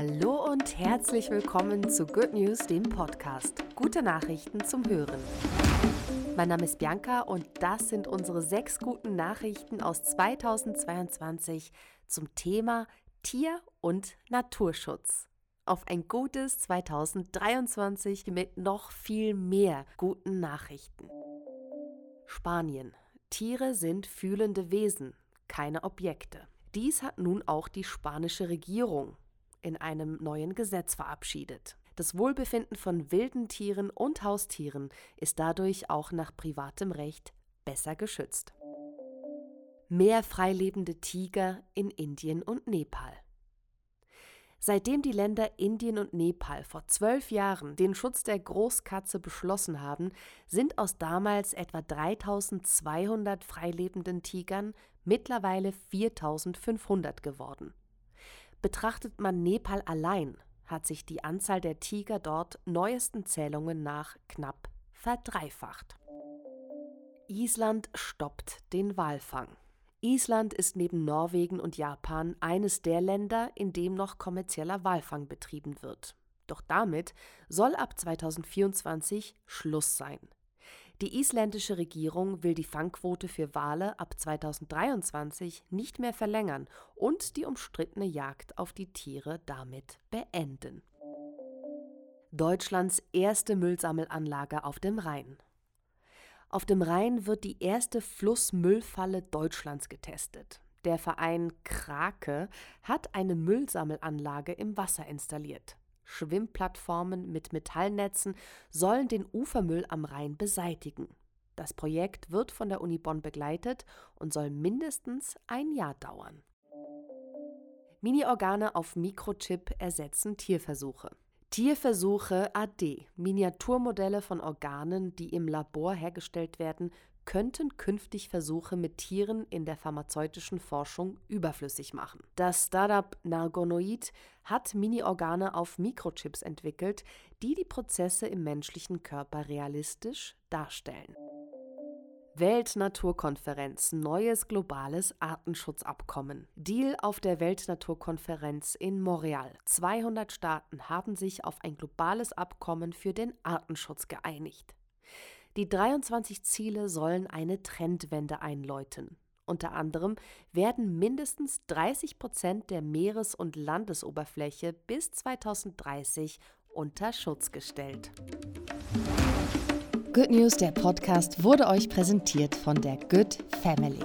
Hallo und herzlich willkommen zu Good News, dem Podcast. Gute Nachrichten zum Hören. Mein Name ist Bianca und das sind unsere sechs guten Nachrichten aus 2022 zum Thema Tier- und Naturschutz. Auf ein gutes 2023 mit noch viel mehr guten Nachrichten. Spanien. Tiere sind fühlende Wesen, keine Objekte. Dies hat nun auch die spanische Regierung in einem neuen Gesetz verabschiedet. Das Wohlbefinden von wilden Tieren und Haustieren ist dadurch auch nach privatem Recht besser geschützt. Mehr freilebende Tiger in Indien und Nepal. Seitdem die Länder Indien und Nepal vor zwölf Jahren den Schutz der Großkatze beschlossen haben, sind aus damals etwa 3200 freilebenden Tigern mittlerweile 4500 geworden. Betrachtet man Nepal allein, hat sich die Anzahl der Tiger dort neuesten Zählungen nach knapp verdreifacht. Island stoppt den Walfang. Island ist neben Norwegen und Japan eines der Länder, in dem noch kommerzieller Walfang betrieben wird. Doch damit soll ab 2024 Schluss sein. Die isländische Regierung will die Fangquote für Wale ab 2023 nicht mehr verlängern und die umstrittene Jagd auf die Tiere damit beenden. Deutschlands erste Müllsammelanlage auf dem Rhein. Auf dem Rhein wird die erste Flussmüllfalle Deutschlands getestet. Der Verein Krake hat eine Müllsammelanlage im Wasser installiert. Schwimmplattformen mit Metallnetzen sollen den Ufermüll am Rhein beseitigen. Das Projekt wird von der Uni Bonn begleitet und soll mindestens ein Jahr dauern. Mini-Organe auf Mikrochip ersetzen Tierversuche. Tierversuche AD, Miniaturmodelle von Organen, die im Labor hergestellt werden, könnten künftig Versuche mit Tieren in der pharmazeutischen Forschung überflüssig machen. Das Startup Nargonoid hat Mini-Organe auf Mikrochips entwickelt, die die Prozesse im menschlichen Körper realistisch darstellen. Weltnaturkonferenz Neues globales Artenschutzabkommen. Deal auf der Weltnaturkonferenz in Montreal. 200 Staaten haben sich auf ein globales Abkommen für den Artenschutz geeinigt. Die 23 Ziele sollen eine Trendwende einläuten. Unter anderem werden mindestens 30 Prozent der Meeres- und Landesoberfläche bis 2030 unter Schutz gestellt. Good News, der Podcast, wurde euch präsentiert von der Good Family.